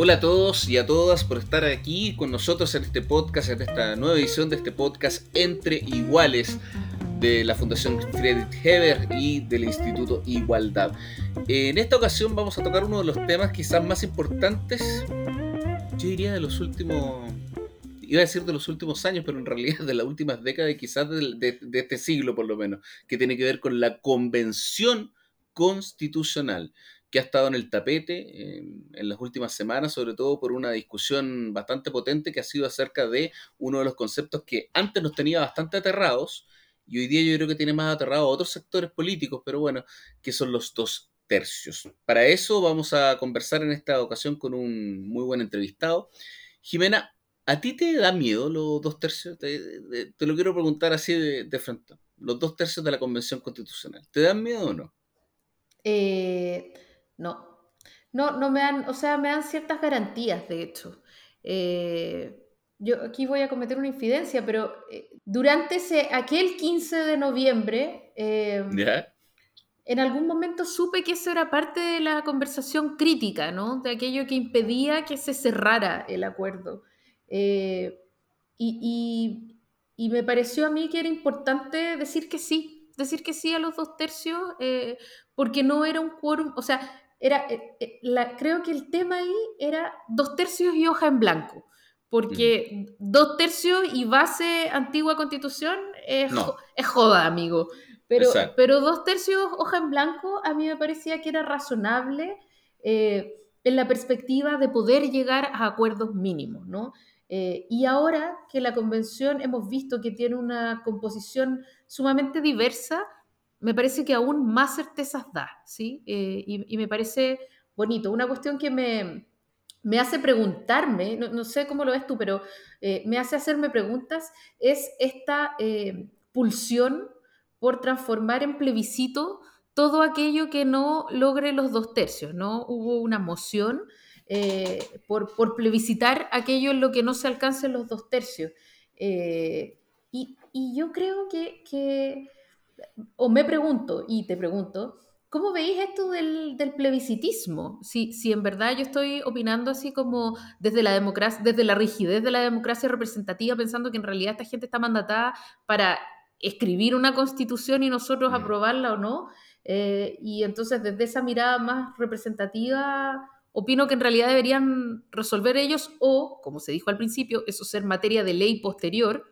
Hola a todos y a todas por estar aquí con nosotros en este podcast, en esta nueva edición de este podcast Entre Iguales de la Fundación Friedrich Heber y del Instituto Igualdad. En esta ocasión vamos a tocar uno de los temas quizás más importantes, yo diría de los últimos, iba a decir de los últimos años, pero en realidad de las últimas décadas y quizás de, de este siglo por lo menos, que tiene que ver con la Convención Constitucional que ha estado en el tapete en, las últimas semanas, sobre todo por una discusión bastante potente que ha sido acerca de uno de los conceptos que antes nos tenía bastante aterrados y hoy día yo creo que tiene más aterrado a otros sectores políticos, pero bueno, que son los dos tercios. Para eso vamos a conversar en esta ocasión con un muy buen entrevistado. Jimena, ¿a ti te da miedo los dos tercios? Te, lo quiero preguntar así de, de frente. Los dos tercios de la Convención Constitucional. ¿Te dan miedo o no? Eh, no. No, no me dan, o sea, me dan ciertas garantías, de hecho. Eh, yo aquí voy a cometer una infidencia, pero eh, durante ese, aquel 15 de noviembre, eh, en algún momento supe que eso era parte de la conversación crítica, ¿no? De aquello que impedía que se cerrara el acuerdo. y, y, me pareció a mí que era importante decir que sí, decir que sí a los dos tercios, porque no era un quórum, o sea, era, eh, eh, la, creo que el tema ahí era dos tercios y hoja en blanco, porque dos tercios y base antigua constitución es, es joda, amigo. Pero, pero dos tercios hoja en blanco a mí me parecía que era razonable eh, en la perspectiva de poder llegar a acuerdos mínimos, ¿no? y ahora que la convención hemos visto que tiene una composición sumamente diversa, me parece que aún más certezas da, ¿sí? Eh, y, me parece bonito. Una cuestión que me, me hace preguntarme, no, sé cómo lo ves tú, pero eh, me hace hacerme preguntas, es esta eh, pulsión por transformar en plebiscito todo aquello que no logre los dos tercios, ¿no? Hubo una moción por, por, plebiscitar aquello en lo que no se alcancen los dos tercios. Y, y, yo creo que, que o me pregunto, y te pregunto, ¿cómo veis esto del, plebiscitismo? Si, si en verdad yo estoy opinando así como desde la democracia, desde la rigidez de la democracia representativa, pensando que en realidad esta gente está mandatada para escribir una constitución y nosotros mm. aprobarla o no. Eh, y entonces desde esa mirada más representativa, opino que en realidad deberían resolver ellos o, como se dijo al principio, eso ser materia de ley posterior.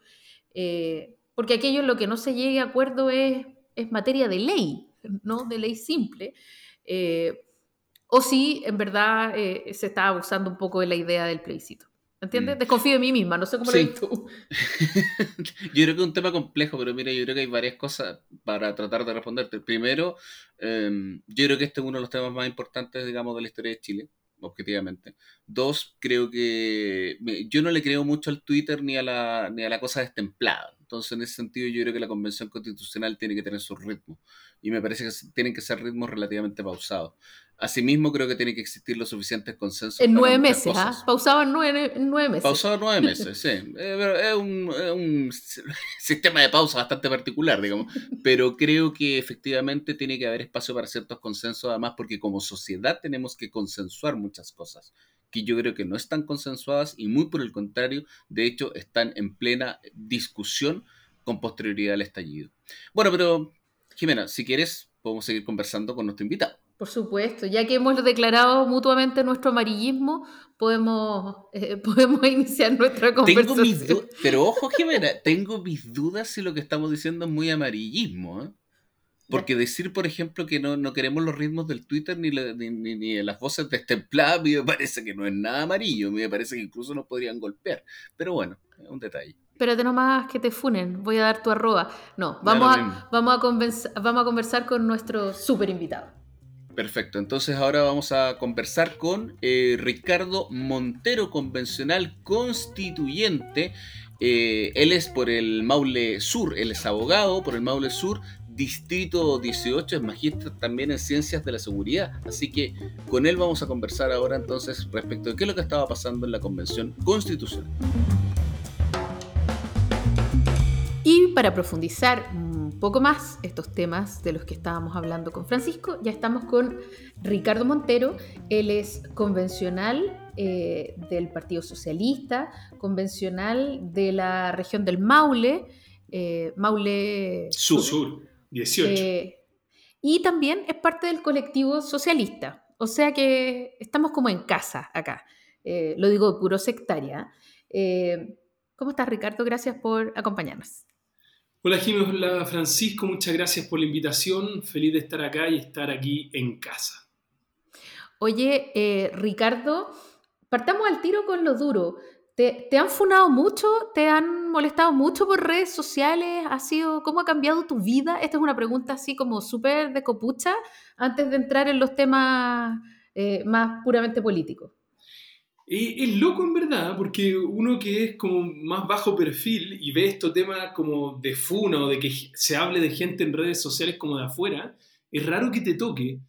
Eh, porque aquello en lo que no se llegue a acuerdo es, es materia de ley, no de ley simple. Eh, o si en verdad eh, se está abusando un poco de la idea del plebiscito. ¿Entiendes? Mm. Desconfío de mí misma, no sé cómo lo ves tú. yo creo que es un tema complejo, pero mira, yo creo que hay varias cosas para tratar de responderte. Primero, em, yo creo que este es uno de los temas más importantes, digamos, de la historia de Chile objetivamente. Dos, creo que yo no le creo mucho al Twitter ni a la, ni a la cosa destemplada. Entonces, en ese sentido, yo creo que la Convención Constitucional tiene que tener su ritmo. Y me parece que tienen que ser ritmos relativamente pausados. Asimismo, creo que tiene que existir los suficientes consensos. En nueve meses, ¿ah? Pausado en nueve, meses. Pausado en nueve meses, sí. Es un, un, sistema de pausa bastante particular, digamos. Pero creo que efectivamente tiene que haber espacio para ciertos consensos, además, porque como sociedad tenemos que consensuar muchas cosas que yo creo que no están consensuadas y muy por el contrario, de hecho, están en plena discusión con posterioridad al estallido. Bueno, pero Jimena, si quieres, podemos seguir conversando con nuestro invitado. Por supuesto, ya que hemos declarado mutuamente nuestro amarillismo, podemos, eh, podemos iniciar nuestra conversación. pero ojo, Jimena, tengo mis dudas si lo que estamos diciendo es muy amarillismo. ¿eh? Porque decir, por ejemplo, que no, queremos los ritmos del Twitter ni, ni, las voces destempladas, me parece que no es nada amarillo, me parece que incluso nos podrían golpear. Pero bueno, es un detalle. Espérate nomás que te funen, voy a dar tu arroba. No, vamos, a, vamos, a, vamos a conversar con nuestro súper invitado. Perfecto, entonces ahora vamos a conversar con eh, Ricardo Montero, convencional constituyente. Eh, él es por el Maule Sur, él es abogado por el Maule Sur, Distrito 18, es magíster también en Ciencias de la Seguridad. Así que con él vamos a conversar ahora entonces respecto de qué es lo que estaba pasando en la Convención Constitucional. Y para profundizar poco más estos temas de los que estábamos hablando con Francisco. Ya estamos con Ricardo Montero, él es convencional eh, del Partido Socialista, convencional de la región del Maule, eh, Maule Sur, Sur 18. Eh, y también es parte del colectivo socialista. O sea que estamos como en casa acá. lo digo puro sectaria. ¿Cómo estás, Ricardo? Gracias por acompañarnos. Hola Jiménez, hola Francisco, muchas gracias por la invitación. Feliz de estar acá y estar aquí en casa. Oye, eh, Ricardo, partamos al tiro con lo duro. ¿Te, han funado mucho? ¿Te han molestado mucho por redes sociales? ¿Ha sido, ¿Cómo ha cambiado tu vida? Esta es una pregunta así como súper de copucha antes de entrar en los temas eh, más puramente políticos. Es, loco en verdad, porque uno que es como más bajo perfil y ve estos temas como de funa o de que se hable de gente en redes sociales como de afuera, es raro que te toque.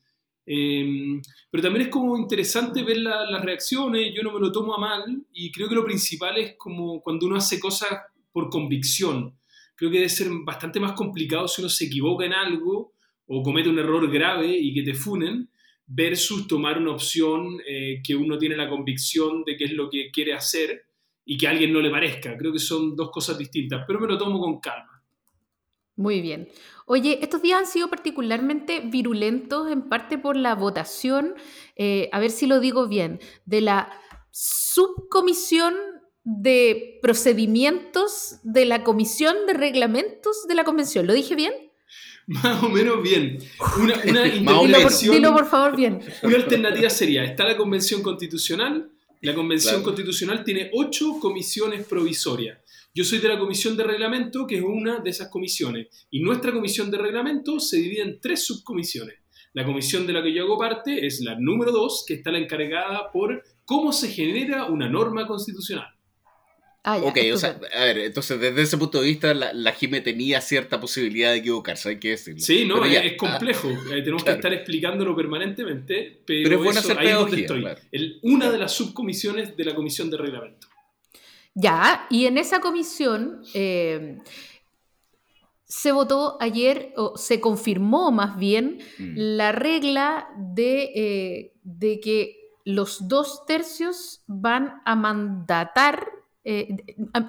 Em, pero también es como interesante ver las reacciones, yo no me lo tomo a mal y creo que lo principal es como cuando uno hace cosas por convicción. Creo que debe ser bastante más complicado si uno se equivoca en algo o comete un error grave y que te funen, versus tomar una opción eh, que uno tiene la convicción de que es lo que quiere hacer y que a alguien no le parezca. Creo que son dos cosas distintas, pero me lo tomo con calma. Muy bien. Oye, estos días han sido particularmente virulentos en parte por la votación, eh, a ver si lo digo bien, de la subcomisión de procedimientos de la Comisión de Reglamentos de la Convención. ¿Lo dije bien? Más o menos bien. Una, una dilo, por, favor bien. Una alternativa sería, está la Convención Constitucional, la Convención Constitucional tiene ocho comisiones provisorias. Yo soy de la Comisión de Reglamento, que es una de esas comisiones. Y nuestra Comisión de Reglamento se divide en tres subcomisiones. La comisión de la que yo hago parte es la número dos, que está la encargada por cómo se genera una norma constitucional. Ah, ok, o sea, a ver, entonces desde ese punto de vista la, la Jime tenía cierta posibilidad de equivocarse, hay que decirlo. Sí, no, es, complejo, ah, eh, tenemos que estar explicándolo permanentemente, pero, es bueno hacer ahí es donde estoy, una de las subcomisiones de la Comisión de Reglamento. Ya, y en esa comisión eh, se votó ayer, o se confirmó más bien, mm. la regla de, eh, de que los dos tercios van a mandatar eh,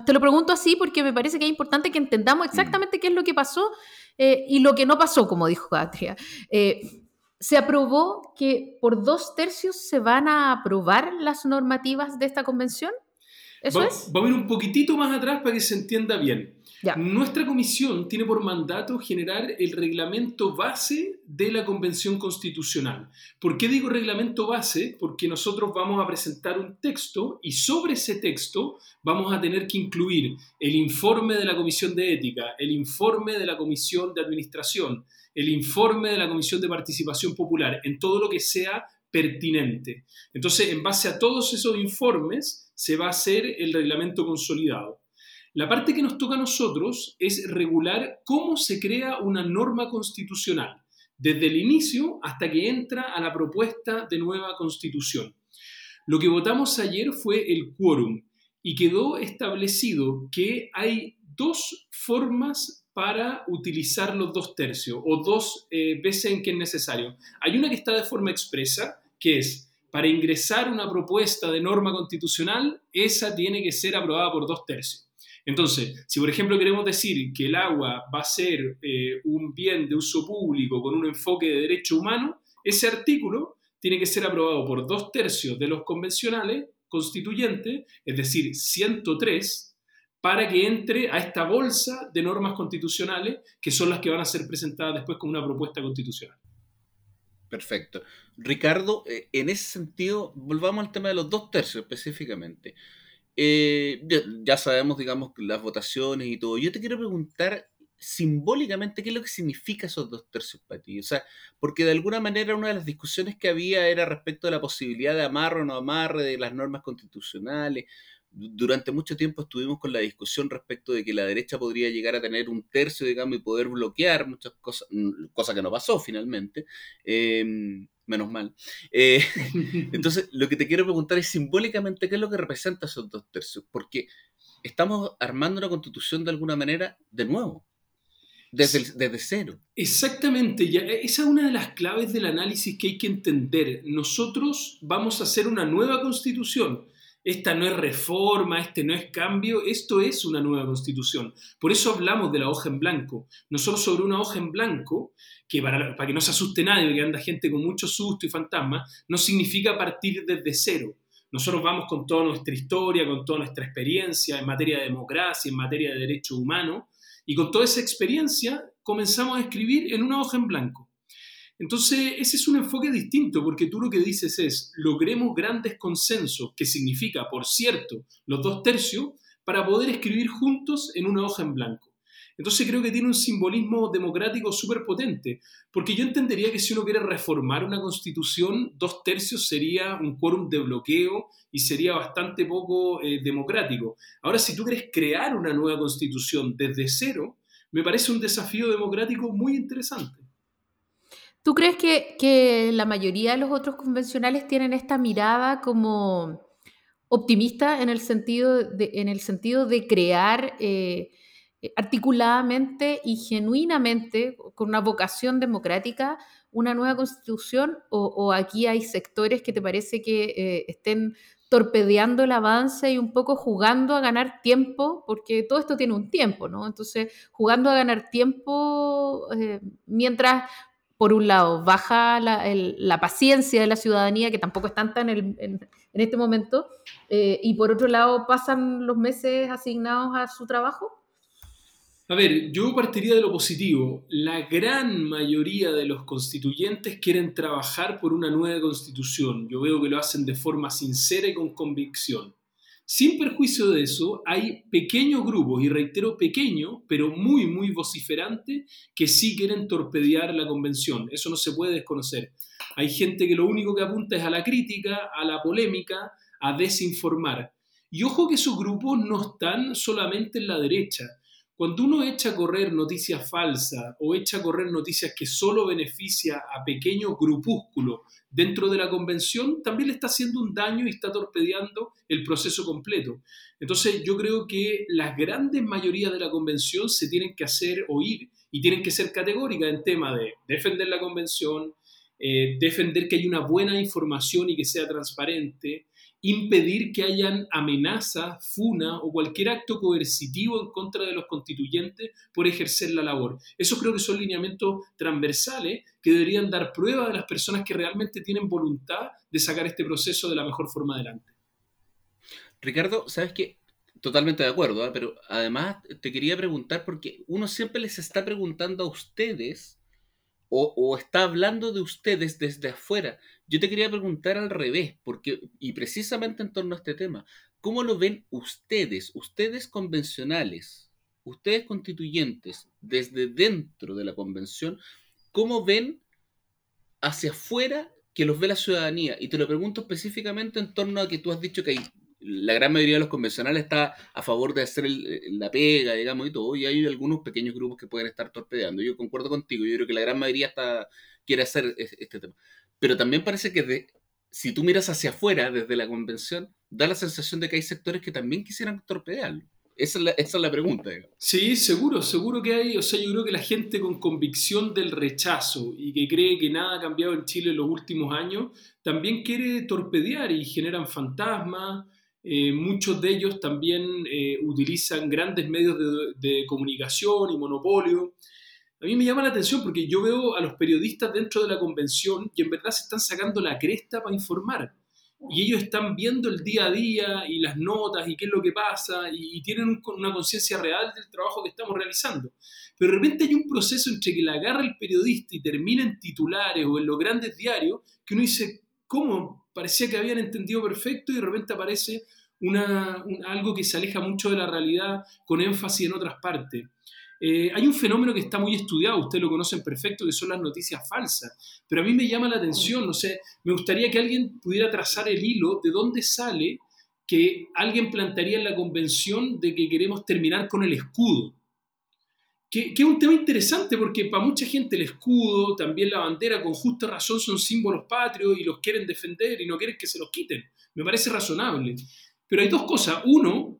te lo pregunto así porque me parece que es importante que entendamos mm. exactamente qué es lo que pasó y lo que no pasó, como dijo Atria. Se aprobó que por dos tercios se van a aprobar las normativas de esta convención. ¿Eso es? Vamos a ir un poquitito más atrás para que se entienda bien. Nuestra comisión tiene por mandato generar el reglamento base de la Convención Constitucional. ¿Por qué digo reglamento base? Porque nosotros vamos a presentar un texto y sobre ese texto vamos a tener que incluir el informe de la Comisión de Ética, el informe de la Comisión de Administración, el informe de la Comisión de Participación Popular, en todo lo que sea pertinente. Entonces, en base a todos esos informes, se va a hacer el reglamento consolidado. La parte que nos toca a nosotros es regular cómo se crea una norma constitucional, desde el inicio hasta que entra a la propuesta de nueva constitución. Lo que votamos ayer fue el quórum y quedó establecido que hay dos formas para utilizar los dos tercios o dos eh, veces en que es necesario. Hay una que está de forma expresa, que es para ingresar una propuesta de norma constitucional, esa tiene que ser aprobada por dos tercios. Entonces, si por ejemplo queremos decir que el agua va a ser eh, un bien de uso público con un enfoque de derecho humano, ese artículo tiene que ser aprobado por dos tercios de los convencionales constituyentes, es decir, 103, para que entre a esta bolsa de normas constitucionales que son las que van a ser presentadas después como una propuesta constitucional. Perfecto. Ricardo, eh, en ese sentido, volvamos al tema de los dos tercios específicamente. Eh, ya, sabemos, digamos, las votaciones y todo. Yo te quiero preguntar, simbólicamente, ¿qué es lo que significa esos dos tercios para ti? O sea, porque de alguna manera una de las discusiones que había era respecto de la posibilidad de amarre o no amarre de las normas constitucionales. Durante mucho tiempo estuvimos con la discusión respecto de que la derecha podría llegar a tener un tercio, digamos, y poder bloquear muchas cosas, mm, cosa que no pasó finalmente. Em, menos mal. Eh, entonces, lo que te quiero preguntar es simbólicamente qué es lo que representa esos dos tercios, porque estamos armando una constitución de alguna manera de nuevo. Desde, cero. Exactamente, ya, e, esa es una de las claves del análisis que hay que entender. Nosotros vamos a hacer una nueva constitución. Esta no es reforma, este no es cambio, esto es una nueva constitución. Por eso hablamos de la hoja en blanco. No solo sobre una hoja en blanco, que para, que no se asuste nadie, porque anda gente con mucho susto y fantasma, no significa partir desde cero. Nosotros vamos con toda nuestra historia, con toda nuestra experiencia en materia de democracia, en materia de derechos humanos, y con toda esa experiencia comenzamos a escribir en una hoja en blanco. Entonces, ese es un enfoque distinto, porque tú lo que dices es, logremos grandes consensos, que significa, por cierto, los dos tercios, para poder escribir juntos en una hoja en blanco. Entonces creo que tiene un simbolismo democrático súper potente, porque yo entendería que si uno quiere reformar una constitución, dos tercios sería un quórum de bloqueo y sería bastante poco eh, democrático. Ahora, si tú quieres crear una nueva constitución desde cero, me parece un desafío democrático muy interesante. ¿Tú crees que, la mayoría de los otros convencionales tienen esta mirada como optimista en el sentido de, en el sentido de crear eh, eh, articuladamente y genuinamente, con una vocación democrática, una nueva constitución o, aquí hay sectores que te parece que eh, estén torpedeando el avance y un poco jugando a ganar tiempo, porque todo esto tiene un tiempo, ¿no? Entonces, jugando a ganar tiempo mientras, por un lado, baja la, paciencia de la ciudadanía, que tampoco es tanta en, en, este momento, y por otro lado, pasan los meses asignados a su trabajo. A ver, yo partiría de lo positivo. La gran mayoría de los constituyentes quieren trabajar por una nueva constitución. Yo veo que lo hacen de forma sincera y con convicción. Sin perjuicio de eso, hay pequeños grupos, y reitero pequeños, pero muy, muy vociferantes, que sí quieren torpedear la convención. Eso no se puede desconocer. Hay gente que lo único que apunta es a la crítica, a la polémica, a desinformar. Y ojo que esos grupos no están solamente en la derecha. Cuando uno echa a correr noticias falsas o echa a correr noticias que solo beneficia a pequeños grupúsculos dentro de la convención, también le está haciendo un daño y está torpedeando el proceso completo. Entonces yo creo que las grandes mayorías de la convención se tienen que hacer oír y tienen que ser categóricas en tema de defender la convención, eh, defender que haya una buena información y que sea transparente, impedir que hayan amenazas, funa o cualquier acto coercitivo en contra de los constituyentes por ejercer la labor. Eso creo que son lineamientos transversales que deberían dar prueba de las personas que realmente tienen voluntad de sacar este proceso de la mejor forma adelante. Ricardo, sabes que totalmente de acuerdo, ¿eh? pero además te quería preguntar porque uno siempre les está preguntando a ustedes o, está hablando de ustedes desde afuera. Yo te quería preguntar al revés, porque, y precisamente en torno a este tema, ¿cómo lo ven ustedes, ustedes convencionales, ustedes constituyentes, desde dentro de la convención, cómo ven hacia afuera que los ve la ciudadanía? Y te lo pregunto específicamente en torno a que tú has dicho que hay la gran mayoría de los convencionales está a favor de hacer la pega, digamos, y todo, y hay algunos pequeños grupos que pueden estar torpedeando. Yo concuerdo contigo, yo creo que la gran mayoría está, quiere hacer este tema. Pero también parece que si tú miras hacia afuera, desde la convención, da la sensación de que hay sectores que también quisieran torpedearlo. Esa es, la, pregunta. Sí, seguro, seguro que hay. O sea, yo creo que la gente con convicción del rechazo y que cree que nada ha cambiado en Chile en los últimos años, también quiere torpedear y generan fantasmas, eh, muchos de ellos también eh, utilizan grandes medios de, comunicación y monopolio. A mí me llama la atención porque yo veo a los periodistas dentro de la convención y en verdad se están sacando la cresta para informar. Y ellos están viendo el día a día y las notas y qué es lo que pasa y, tienen una conciencia real del trabajo que estamos realizando. Pero de repente hay un proceso entre que la agarra el periodista y termina en titulares o en los grandes diarios que uno dice, ¿cómo? Parecía que habían entendido perfecto y de repente aparece algo que se aleja mucho de la realidad con énfasis en otras partes. Eh, hay un fenómeno que está muy estudiado, ustedes lo conocen perfecto, que son las noticias falsas, pero a mí me llama la atención, no sé, me gustaría que alguien pudiera trazar el hilo de dónde sale que alguien plantearía en la convención de que queremos terminar con el escudo. Que, que, es un tema interesante porque para mucha gente el escudo, también la bandera, con justa razón son símbolos patrios y los quieren defender y no quieren que se los quiten. Me parece razonable. Pero hay dos cosas. Uno,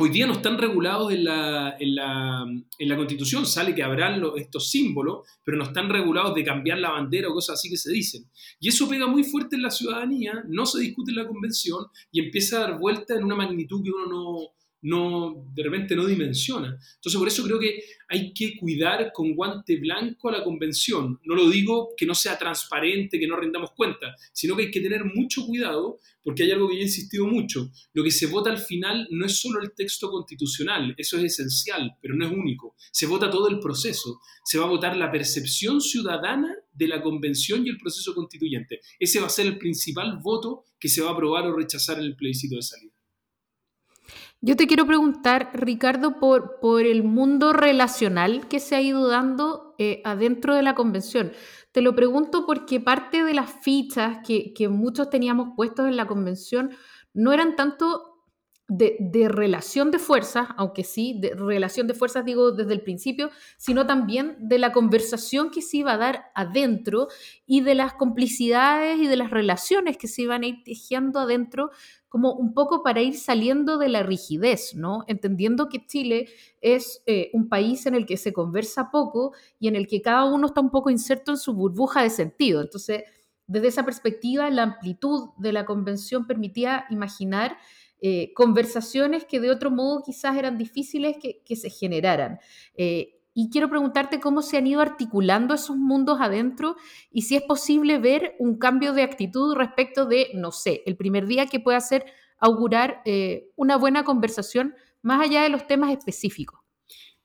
hoy día no están regulados en la, en la, en la Constitución, sale que habrán estos símbolos, pero no están regulados de cambiar la bandera o cosas así que se dicen. Y eso pega muy fuerte en la ciudadanía, no se discute en la Convención y empieza a dar vuelta en una magnitud que uno no, no, de repente no dimensiona. Entonces, por eso creo que hay que cuidar con guante blanco a la convención. No lo digo que no sea transparente, que no rendamos cuenta, sino que hay que tener mucho cuidado porque hay algo que yo he insistido mucho. Lo que se vota al final no es solo el texto constitucional, eso es esencial, pero no es único. Se vota todo el proceso. Se va a votar la percepción ciudadana de la convención y el proceso constituyente. Ese va a ser el principal voto que se va a aprobar o rechazar en el plebiscito de salida. Yo te quiero preguntar, Ricardo, por, por el mundo relacional que se ha ido dando eh, adentro de la convención. Te lo pregunto porque parte de las fichas que, que muchos teníamos puestos en la convención no eran tanto de, relación de fuerzas, aunque sí, de relación de fuerzas digo desde el principio, sino también de la conversación que se iba a dar adentro y de las complicidades y de las relaciones que se iban a ir tejiendo adentro como un poco para ir saliendo de la rigidez, ¿no? Entendiendo que Chile es eh, un país en el que se conversa poco y en el que cada uno está un poco inserto en su burbuja de sentido. Entonces, desde esa perspectiva, la amplitud de la convención permitía imaginar eh, conversaciones que de otro modo quizás eran difíciles que, se generaran. Eh, y quiero preguntarte cómo se han ido articulando esos mundos adentro y si es posible ver un cambio de actitud respecto de, no sé, el primer día que pueda hacer augurar eh, una buena conversación más allá de los temas específicos.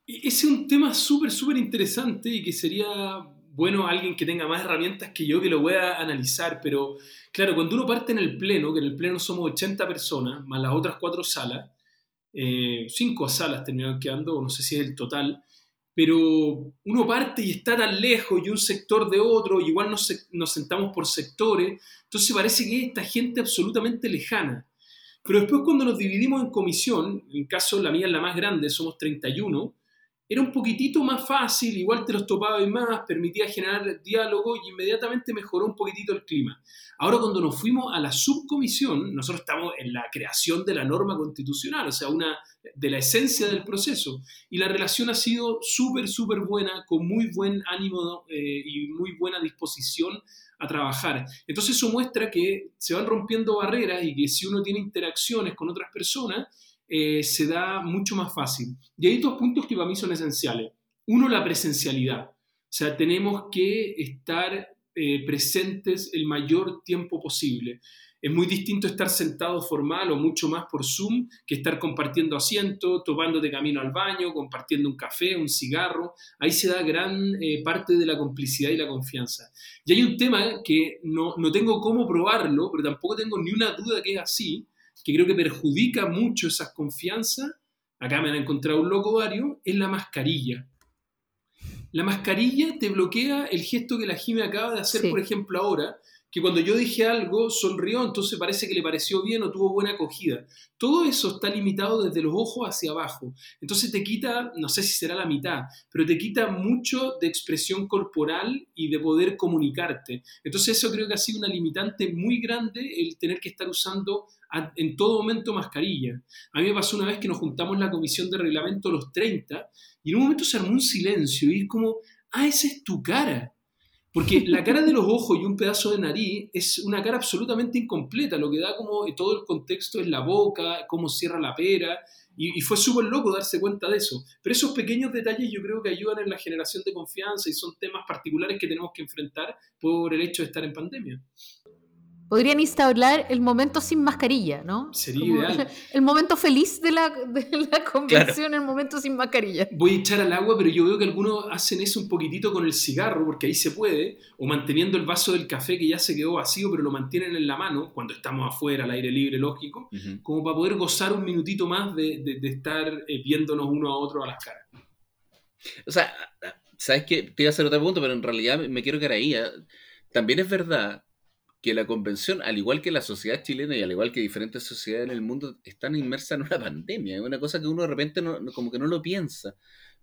E-, ese es un tema súper, súper interesante y que sería bueno alguien que tenga más herramientas que yo que lo pueda analizar, pero claro, cuando uno parte en el pleno, que en el pleno somos 80 personas, más las otras cuatro salas, eh, cinco salas terminaron quedando, no sé si es el total, pero uno parte y está tan lejos y un sector de otro, igual nos, nos sentamos por sectores, entonces parece que esta gente absolutamente lejana. Pero después cuando nos dividimos en comisión, en caso la mía es la más grande, somos 31, era un poquitito más fácil, igual te los topaba y más, permitía generar diálogo y inmediatamente mejoró un poquitito el clima. Ahora cuando nos fuimos a la subcomisión, nosotros estamos en la creación de la norma constitucional, o sea, una de la esencia del proceso, y la relación ha sido súper, súper buena, con muy buen ánimo eh, y muy buena disposición a trabajar. Entonces eso muestra que se van rompiendo barreras y que si uno tiene interacciones con otras personas, eh, se da mucho más fácil. Y hay dos puntos que para mí son esenciales. Uno, la presencialidad. O sea, tenemos que estar eh, presentes el mayor tiempo posible. Es muy distinto estar sentado formal o mucho más por Zoom que estar compartiendo asiento, tomando de camino al baño, compartiendo un café, un cigarro. Ahí se da gran eh, parte de la complicidad y la confianza. Y hay un tema que no, no tengo cómo probarlo, pero tampoco tengo ni una duda que es así, que creo que perjudica mucho esas confianzas, acá me han encontrado un loco varios, es la mascarilla. La mascarilla te bloquea el gesto que la Jime acaba de hacer, por ejemplo, ahora, que cuando yo dije algo sonrió, entonces parece que le pareció bien o tuvo buena acogida. Todo eso está limitado desde los ojos hacia abajo. Entonces te quita, no sé si será la mitad, pero te quita mucho de expresión corporal y de poder comunicarte. Entonces eso creo que ha sido una limitante muy grande el tener que estar usando en todo momento mascarilla. A mí me pasó una vez que nos juntamos la comisión de reglamento los 30 y en un momento se armó un silencio y es como, ah, esa es tu cara. Porque la cara de los ojos y un pedazo de nariz es una cara absolutamente incompleta. Lo que da como todo el contexto es la boca, cómo cierra la pera. Y, y fue súper loco darse cuenta de eso. Pero esos pequeños detalles yo creo que ayudan en la generación de confianza y son temas particulares que tenemos que enfrentar por el hecho de estar en pandemia. Podrían instaurar el momento sin mascarilla, ¿no? Sería ideal. El momento feliz de la, de la convención, el momento sin mascarilla. Voy a echar al agua, pero yo veo que algunos hacen eso un poquitito con el cigarro, porque ahí se puede, o manteniendo el vaso del café que ya se quedó vacío, pero lo mantienen en la mano, cuando estamos afuera, al aire libre, lógico, como para poder gozar un minutito más de, de, estar eh, viéndonos uno a otro a las caras. O sea, ¿sabes qué? Te iba a hacer otra pregunta, pero en realidad me quiero quedar ahí. ¿eh? También es verdad que la convención, al igual que la sociedad chilena y al igual que diferentes sociedades en el mundo, están inmersas en una pandemia. Es una cosa que uno de repente no, como que no lo piensa.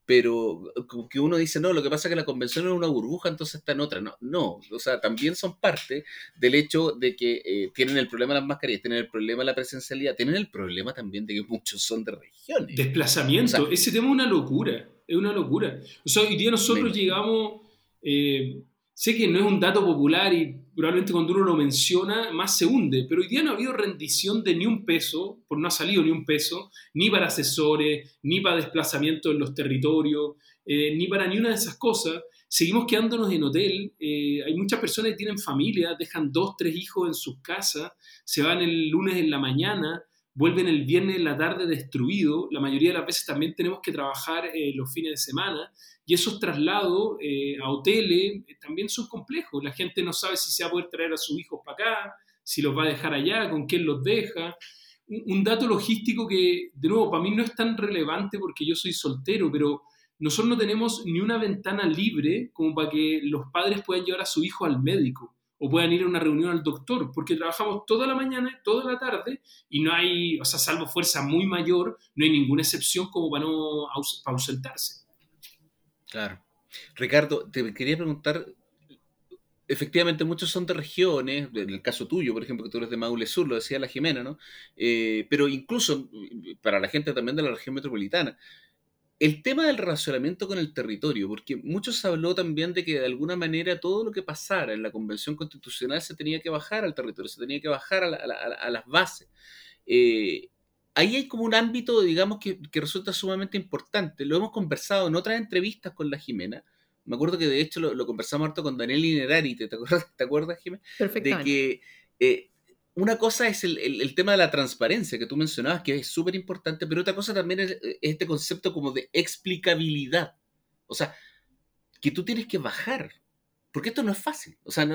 Pero como que uno dice, no, lo que pasa es que la convención es una burbuja, entonces está en otra. No, no. O sea, también son parte del hecho de que eh, tienen el problema de las mascarillas, tienen el problema de la presencialidad, tienen el problema también de que muchos son de regiones. Desplazamiento. Ese tema es una locura. Es una locura. O sea, hoy día nosotros llegamos. Eh, Sé que no es un dato popular y probablemente cuando uno lo menciona más se hunde, pero hoy día no ha habido rendición de ni un peso, por no ha salido ni un peso, ni para asesores, ni para desplazamiento en los territorios, eh, ni para ni una de esas cosas. Seguimos quedándonos en hotel, eh, hay muchas personas que tienen familia, dejan dos, tres hijos en sus casas, se van el lunes en la mañana, vuelven el viernes en la tarde destruido, la mayoría de las veces también tenemos que trabajar eh, los fines de semana y esos traslados eh, a hoteles eh, también son complejos. La gente no sabe si se va a poder traer a sus hijos para acá, si los va a dejar allá, con quién los deja. Un, dato logístico que, de nuevo, para mí no es tan relevante porque yo soy soltero, pero nosotros no tenemos ni una ventana libre como para que los padres puedan llevar a su hijo al médico o puedan ir a una reunión al doctor, porque trabajamos toda la mañana, toda la tarde, y no hay, o sea, salvo fuerza muy mayor, no hay ninguna excepción como para no ausentarse. Claro. Ricardo, te quería preguntar, efectivamente muchos son de regiones, en el caso tuyo, por ejemplo, que tú eres de Maule Sur, lo decía la Jimena, ¿no? Eh, pero incluso para la gente también de la región metropolitana, el tema del relacionamiento con el territorio, porque muchos habló también de que de alguna manera todo lo que pasara en la Convención Constitucional se tenía que bajar al territorio, se tenía que bajar a, las bases. Eh, ahí hay como un ámbito, digamos, que, resulta sumamente importante. Lo hemos conversado en otras entrevistas con la Jimena. Me acuerdo que de hecho lo, conversamos harto con Daniel Inerari, ¿te, acuerdas, ¿te acuerdas, Jimena? De que eh, una cosa es el, tema de la transparencia que tú mencionabas, que es súper importante, pero otra cosa también es, este concepto como de explicabilidad. O sea, que tú tienes que bajar, porque esto no es fácil. O sea,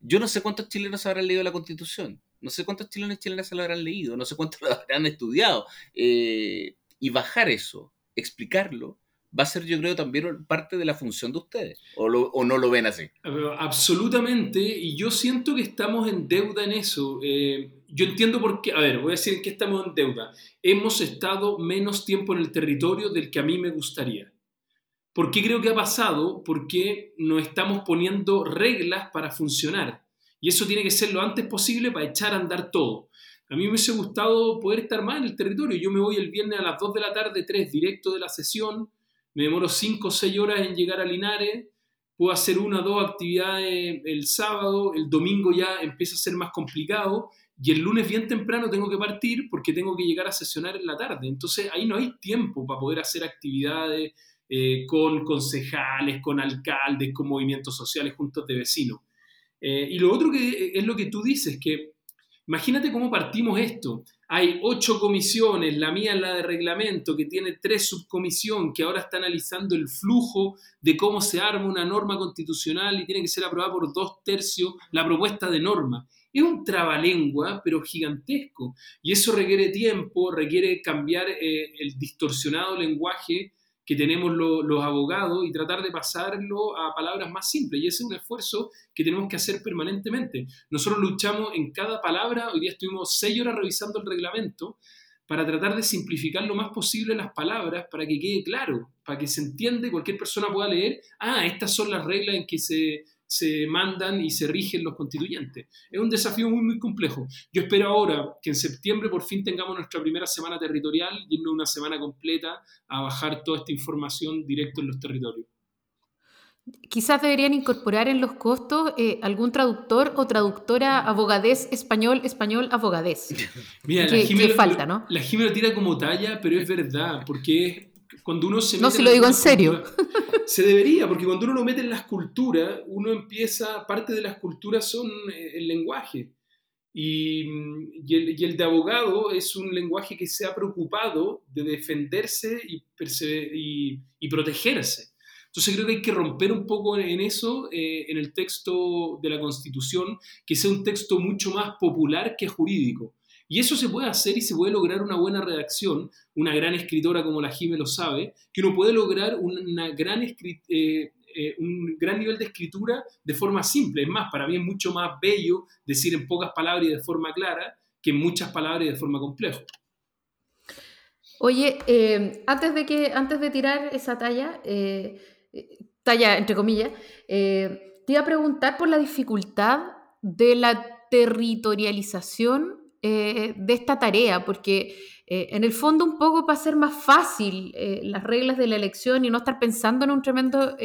yo no sé cuántos chilenos habrán leído la Constitución. No sé cuántos chilenos chilenas se lo habrán leído, no sé cuántos lo habrán estudiado. Eh, y bajar eso, explicarlo, va a ser yo creo también parte de la función de ustedes. ¿O, no lo ven así? Absolutamente, y yo siento que estamos en deuda en eso. Eh, yo entiendo por qué, a ver, voy a decir qué estamos en deuda. Hemos estado menos tiempo en el territorio del que a mí me gustaría. ¿Por qué creo que ha pasado? Porque nos estamos poniendo reglas para funcionar. Y eso tiene que ser lo antes posible para echar a andar todo. A mí me hubiese gustado poder estar más en el territorio. Yo me voy el viernes a las 2 de la tarde, 3, directo de la sesión. Me demoro 5 o 6 horas en llegar a Linares. Puedo hacer una o dos actividades el sábado. El domingo ya empieza a ser más complicado. Y el lunes bien temprano tengo que partir porque tengo que llegar a sesionar en la tarde. Entonces ahí no hay tiempo para poder hacer actividades eh, con concejales, con alcaldes, con movimientos sociales, juntos de vecinos. Eh, y lo otro que es lo que tú dices, que imagínate cómo partimos esto. Hay ocho comisiones, la mía es la de reglamento, que tiene tres subcomisiones, que ahora está analizando el flujo de cómo se arma una norma constitucional y tiene que ser aprobada por dos tercios la propuesta de norma. Es un trabalengua, pero gigantesco. Y eso requiere tiempo, requiere cambiar eh, el distorsionado lenguaje que tenemos los abogados y tratar de pasarlo a palabras más simples. Y ese es un esfuerzo que tenemos que hacer permanentemente. Nosotros luchamos en cada palabra, hoy día estuvimos seis horas revisando el reglamento para tratar de simplificar lo más posible las palabras para que quede claro, para que se entienda cualquier persona pueda leer, ah, estas son las reglas en que se se mandan y se rigen los constituyentes. Es un desafío muy, muy complejo. Yo espero ahora que en septiembre por fin tengamos nuestra primera semana territorial y una semana completa a bajar toda esta información directo en los territorios. Quizás deberían incorporar en los costos eh, algún traductor o traductora abogadés español, español, abogadés. Mira, que, la falta, ¿no? La tira como talla, pero es verdad, porque es cuando uno se no, si lo digo en serio. Se debería, porque cuando uno lo mete en las culturas, uno empieza, parte de las culturas son eh, el lenguaje. Y, y, el, de abogado es un lenguaje que se ha preocupado de defenderse y, y, protegerse. Entonces creo que hay que romper un poco en eso, eh, en el texto de la Constitución, que sea un texto mucho más popular que jurídico. Y eso se puede hacer y se puede lograr una buena redacción, una gran escritora como la Jime lo sabe, que uno puede lograr una gran eh, eh, un gran nivel de escritura de forma simple. Es más, para mí es mucho más bello decir en pocas palabras y de forma clara que en muchas palabras y de forma compleja. Oye, eh, antes, de que, antes de tirar esa talla, talla entre comillas, te iba a preguntar por la dificultad de la territorialización eh, de esta tarea, porque eh, en el fondo un poco para ser más fácil eh, las reglas de la elección y no estar pensando en un tremendo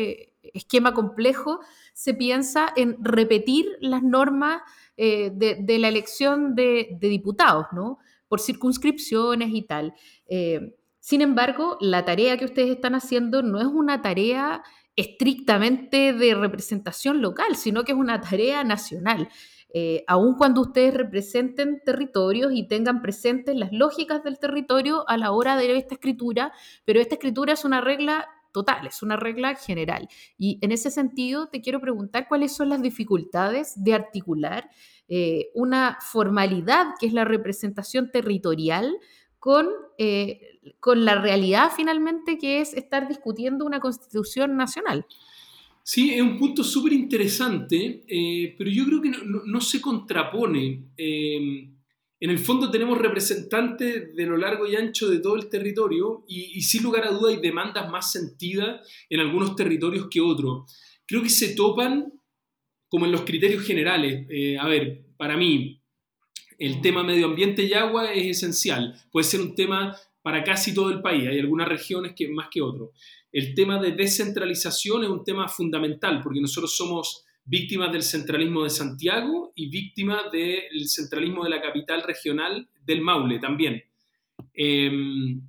esquema complejo, se piensa en repetir las normas de, la elección de, de, diputados, ¿no? Por circunscripciones y tal. sin embargo, la tarea que ustedes están haciendo no es una tarea estrictamente de representación local, sino que es una tarea nacional. Eh, aun cuando ustedes representen territorios y tengan presentes las lógicas del territorio a la hora de esta escritura, pero esta escritura es una regla total, es una regla general. Y en ese sentido te quiero preguntar cuáles son las dificultades de articular eh, una formalidad que es la representación territorial con, eh, con la realidad finalmente que es estar discutiendo una constitución nacional. Sí, es un punto súper interesante, eh, pero yo creo que no, se contrapone. Eh, en el fondo tenemos representantes de lo largo y ancho de todo el territorio y, sin lugar a duda hay demandas más sentidas en algunos territorios que otros. Creo que se topan como en los criterios generales. Eh, a ver, para mí el tema medio ambiente y agua es esencial. Puede ser un tema para casi todo el país. Hay algunas regiones que más que otros el tema de descentralización es un tema fundamental, porque nosotros somos víctimas del centralismo de Santiago y víctimas del centralismo de la capital regional del Maule también. Em,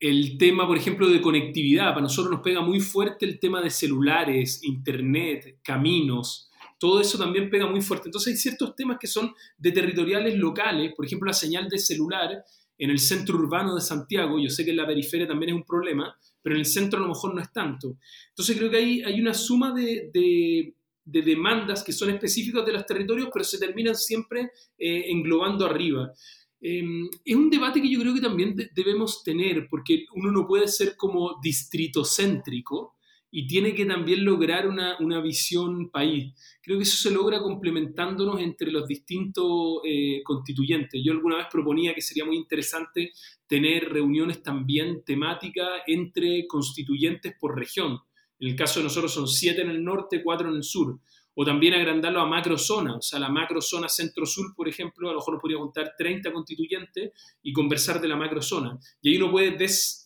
el tema, por ejemplo, de conectividad, para nosotros nos pega muy fuerte el tema de celulares, internet, caminos, todo eso también pega muy fuerte. Entonces hay ciertos temas que son de territoriales locales, por ejemplo, la señal de celular en el centro urbano de Santiago, yo sé que en la periferia también es un problema, pero en el centro a lo mejor no es tanto. Entonces creo que hay, hay una suma de, de, demandas que son específicas de los territorios, pero se terminan siempre eh, englobando arriba. Em, es un debate que yo creo que también debemos tener, porque uno no puede ser como distritocéntrico, y tiene que también lograr una, una, visión país. Creo que eso se logra complementándonos entre los distintos eh, constituyentes. Yo alguna vez proponía que sería muy interesante tener reuniones también temáticas entre constituyentes por región. En el caso de nosotros son siete en el norte, cuatro en el sur o también agrandarlo a macrozona, o sea, la macrozona centro-sur, por ejemplo, a lo mejor nos podría contar 30 constituyentes y conversar de la macrozona. Y ahí uno puede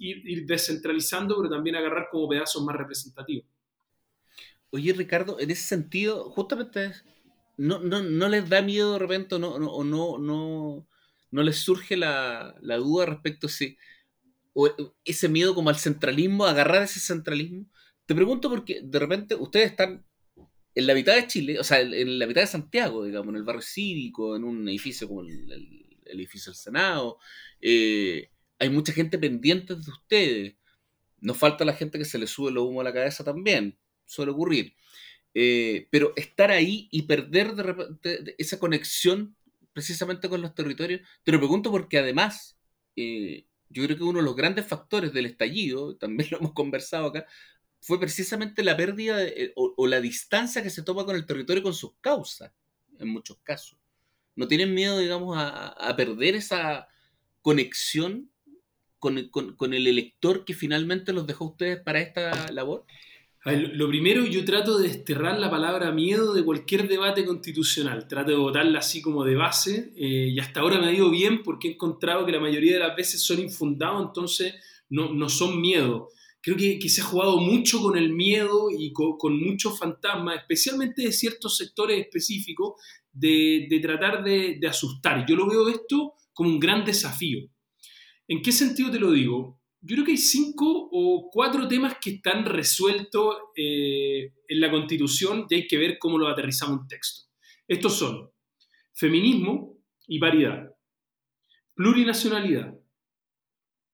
ir, descentralizando, pero también agarrar como pedazos más representativos. Oye, Ricardo, en ese sentido, justamente, ¿no, no, les da miedo de repente o no, no, no, no, no les surge la, la duda respecto a si, o ese miedo como al centralismo, agarrar ese centralismo? Te pregunto porque de repente ustedes están en la mitad de Chile, o sea, en la mitad de Santiago, digamos, en el barrio cívico, en un edificio como el, edificio del Senado, eh, hay mucha gente pendiente de ustedes. Nos falta la gente que se le sube lo humo a la cabeza también, suele ocurrir. Eh, pero estar ahí y perder de repente esa conexión precisamente con los territorios, te lo pregunto porque además, eh, yo creo que uno de los grandes factores del estallido, también lo hemos conversado acá, fue precisamente la pérdida eh, o, la distancia que se toma con el territorio con sus causas, en muchos casos. ¿No tienen miedo, digamos, a, perder esa conexión con, el elector que finalmente los dejó ustedes para esta labor? lo primero, yo trato de desterrar la palabra miedo de cualquier debate constitucional. Trato de votarla así como de base eh, y hasta ahora me ha ido bien porque he encontrado que la mayoría de las veces son infundados, entonces no son miedo creo que, se ha jugado mucho con el miedo y con, muchos fantasmas, especialmente de ciertos sectores específicos, de, tratar de, asustar. Yo lo veo esto como un gran desafío. ¿En qué sentido te lo digo? Yo creo que hay cinco o cuatro temas que están resueltos eh, en la Constitución y hay que ver cómo lo aterrizamos en texto. Estos son feminismo y paridad, plurinacionalidad,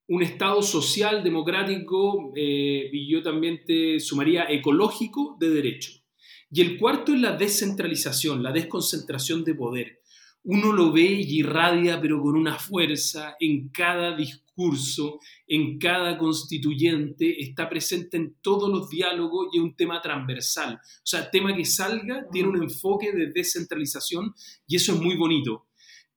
un Estado social, democrático, eh, y yo también te sumaría ecológico de derecho. Y el cuarto es la descentralización, la desconcentración de poder. uno lo ve y irradia, pero con una fuerza en cada discurso, en cada constituyente, está presente en todos los diálogos y es un tema transversal. O sea, tema que salga tiene un enfoque de descentralización y eso es muy bonito.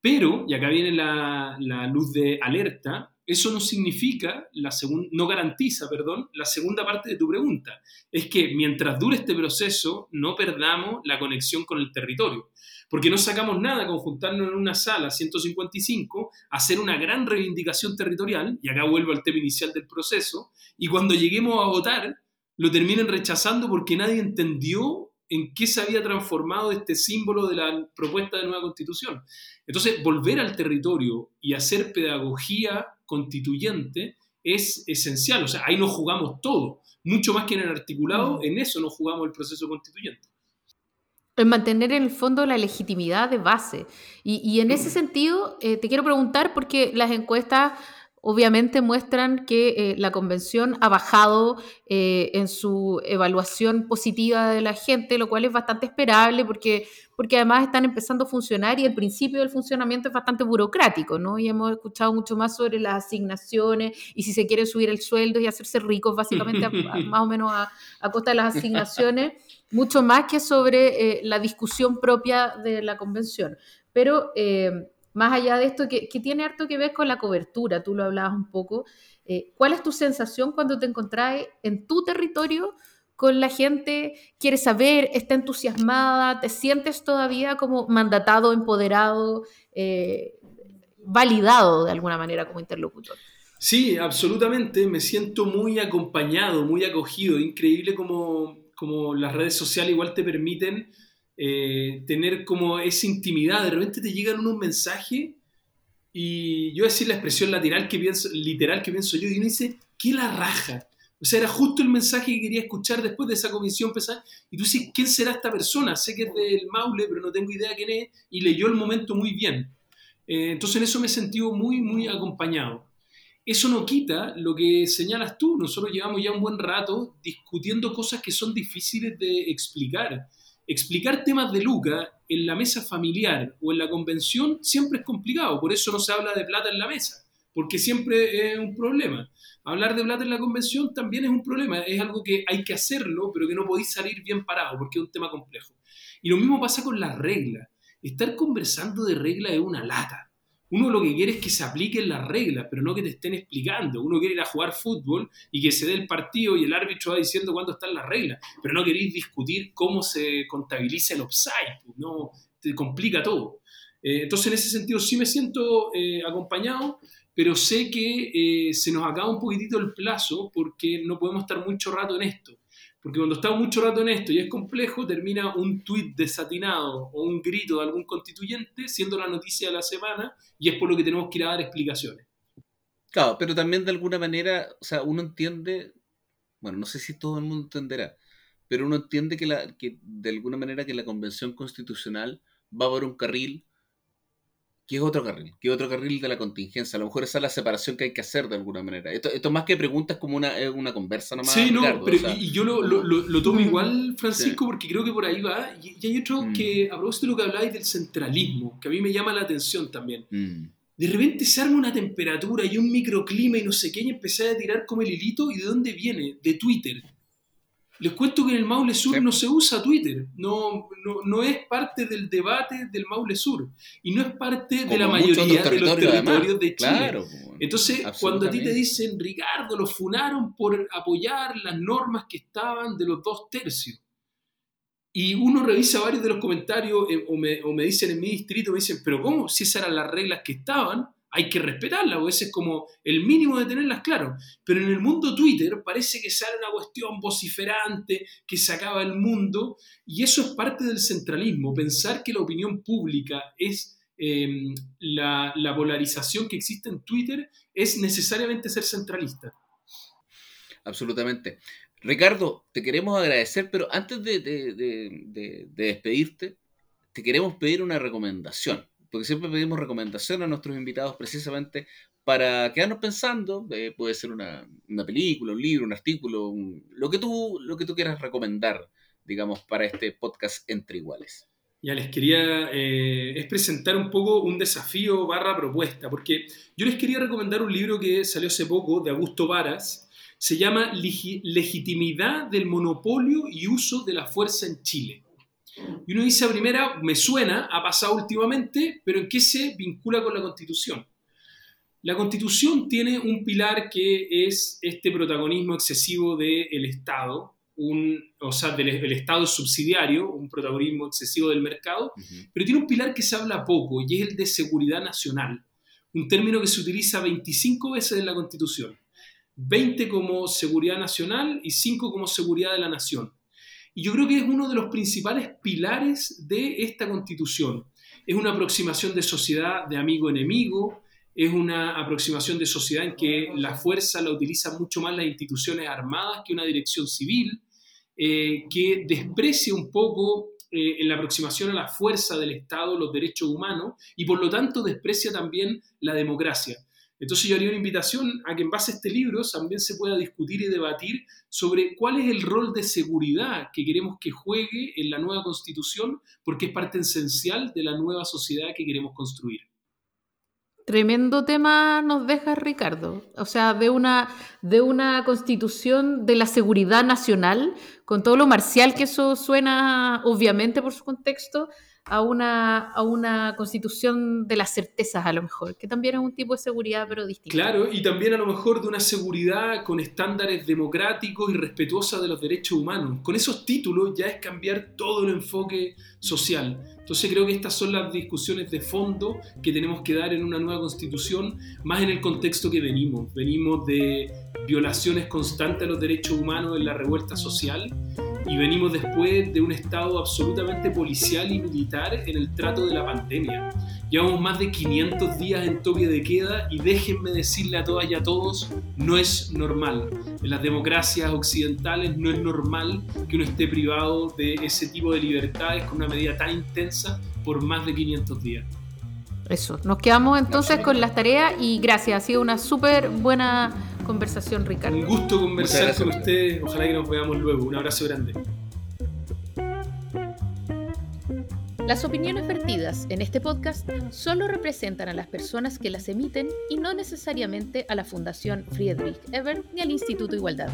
Pero, y acá viene la, la luz de alerta, eso no significa, la no garantiza, perdón, la segunda parte de tu pregunta. Es que mientras dure este proceso, no perdamos la conexión con el territorio. Porque no sacamos nada con juntarnos en una sala 155, hacer una gran reivindicación territorial, y acá vuelvo al tema inicial del proceso, y cuando lleguemos a votar, lo terminen rechazando porque nadie entendió en qué se había transformado este símbolo de la propuesta de nueva constitución. Entonces, volver al territorio y hacer pedagogía constituyente es esencial. O sea, ahí nos jugamos todo. Mucho más que en el articulado, en eso nos jugamos el proceso constituyente. En mantener en el fondo la legitimidad de base. Y, en ese sentido, eh, te quiero preguntar, porque las encuestas obviamente muestran que eh, la convención ha bajado eh, en su evaluación positiva de la gente, lo cual es bastante esperable porque, porque además están empezando a funcionar y el principio del funcionamiento es bastante burocrático, ¿no? Y hemos escuchado mucho más sobre las asignaciones y si se quiere subir el sueldo y hacerse ricos básicamente más o menos a, costa de las asignaciones, mucho más que sobre eh, la discusión propia de la convención. Pero más allá de esto, que, tiene harto que ver con la cobertura, tú lo hablabas un poco, eh, ¿cuál es tu sensación cuando te encontrás en tu territorio con la gente, quiere saber, está entusiasmada, te sientes todavía como mandatado, empoderado, eh, validado de alguna manera como interlocutor? Sí, absolutamente, me siento muy acompañado, muy acogido, increíble como, como las redes sociales igual te permiten eh, tener como esa intimidad. De repente te llegan unos mensajes y yo decir la expresión lateral que pienso, literal que pienso yo y uno dice, ¿qué la raja? O sea, era justo el mensaje que quería escuchar después de esa comisión empezar. Y tú dices, ¿quién será esta persona? Sé que es del Maule, pero no tengo idea quién es. Y leyó el momento muy bien. Eh, entonces en eso me he sentido muy, muy acompañado. Eso no quita lo que señalas tú. Nosotros llevamos ya un buen rato discutiendo cosas que son difíciles de explicar explicar temas de Luca en la mesa familiar o en la convención siempre es complicado, por eso no se habla de plata en la mesa, porque siempre es un problema. Hablar de plata en la convención también es un problema, es algo que hay que hacerlo, pero que no podéis salir bien parado, porque es un tema complejo. Y lo mismo pasa con las reglas. Estar conversando de reglas es una lata. Uno lo que quiere es que se apliquen las reglas, pero no que te estén explicando. Uno quiere ir a jugar fútbol y que se dé el partido y el árbitro va diciendo cuándo están las reglas, pero no queréis discutir cómo se contabiliza el offside. Pues, no, te complica todo. Eh, entonces, en ese sentido, sí me siento eh, acompañado, pero sé que eh, se nos acaba un poquitito el plazo porque no podemos estar mucho rato en esto. Porque cuando estamos mucho rato en esto y es complejo, termina un tuit desatinado o un grito de algún constituyente siendo la noticia de la semana y es por lo que tenemos que ir a dar explicaciones. Claro, pero también de alguna manera, o sea, uno entiende, bueno, no sé si todo el mundo entenderá, pero uno entiende que, la, que de alguna manera que la convención constitucional va por un carril ¿Qué es otro carril? ¿Qué es otro carril de la contingencia? A lo mejor esa es la separación que hay que hacer de alguna manera. Esto, esto más que preguntas como una, una conversa nomás. Sí, no, pero y yo lo, lo, lo, tomo igual, Francisco, porque creo que por ahí va. Y, hay otro mm. que, a propósito de lo que habláis del centralismo, que a mí me llama la atención también. Mm. De repente se arma una temperatura y un microclima y no sé qué, y empecé a tirar como el hilito. ¿Y de dónde viene? De Twitter. Les cuento que en el Maule Sur no se usa Twitter, no, no, es parte del debate del Maule Sur. Y no es parte de la mayoría de los territorios de Chile. Entonces, cuando a ti te dicen, Ricardo, lo funaron por apoyar las normas que estaban de los dos tercios, y uno revisa varios de los comentarios eh, o, me, o me dicen en mi distrito, me dicen, pero ¿cómo? Si esas eran las reglas que estaban, hay que respetarla, o ese es como el mínimo de tenerlas claro. Pero en el mundo Twitter parece que sale una cuestión vociferante, que se acaba el mundo, y eso es parte del centralismo, pensar que la opinión pública es em, la, polarización que existe en Twitter, es necesariamente ser centralista. Absolutamente. Ricardo, te queremos agradecer, pero antes de despedirte, te queremos pedir una recomendación porque siempre pedimos recomendación a nuestros invitados precisamente para quedarnos pensando, eh, puede ser una, película, un libro, un artículo, lo, que tú, lo que tú quieras recomendar, digamos, para este podcast entre iguales. Ya les quería eh, es presentar un poco un desafío barra propuesta, porque yo les quería recomendar un libro que salió hace poco de Augusto Varas, se llama Legitimidad del monopolio y uso de la fuerza en Chile. Y uno dice a primera, me suena, ha pasado últimamente, pero ¿en qué se vincula con la Constitución? La Constitución tiene un pilar que es este protagonismo excesivo del Estado, un, o sea, del, Estado subsidiario, un protagonismo excesivo del mercado, pero tiene un pilar que se habla poco y es el de seguridad nacional, un término que se utiliza 25 veces en la Constitución, 20 como seguridad nacional y 5 como seguridad de la nación. Y yo creo que es uno de los principales pilares de esta Constitución. Es una aproximación de sociedad de amigo-enemigo, es una aproximación de sociedad en que la fuerza la utilizan mucho más las instituciones armadas que una dirección civil, eh, que desprecia un poco eh, en la aproximación a la fuerza del Estado los derechos humanos y por lo tanto desprecia también la democracia. Entonces yo haría una invitación a que en base a este libro también se pueda discutir y debatir sobre cuál es el rol de seguridad que queremos que juegue en la nueva constitución, porque es parte esencial de la nueva sociedad que queremos construir. Tremendo tema nos deja Ricardo. O sea, de una, de una constitución de la seguridad nacional, con todo lo marcial que eso suena, obviamente por su contexto, a una, a una constitución de las certezas a lo mejor, que también es un tipo de seguridad pero distinto. Claro, y también a lo mejor de una seguridad con estándares democráticos y respetuosa de los derechos humanos. Con esos títulos ya es cambiar todo el enfoque social. Entonces creo que estas son las discusiones de fondo que tenemos que dar en una nueva constitución, más en el contexto que venimos. Venimos de violaciones constantes a los derechos humanos en la revuelta social y venimos después de un estado absolutamente policial y militar en el trato de la pandemia. Llevamos más de 500 días en toque de queda y déjenme decirle a todas y a todos, no es normal. En las democracias occidentales no es normal que uno esté privado de ese tipo de libertades con una medida tan intensa por más de 500 días. Eso, nos quedamos entonces con las tareas y gracias, ha sido una súper buena conversación, Ricardo. Un gusto conversar con ustedes. Ojalá que nos veamos luego. Un abrazo grande. Las opiniones vertidas en este podcast solo representan a las personas que las emiten y no necesariamente a la Fundación Friedrich Ebert ni al Instituto Igualdad.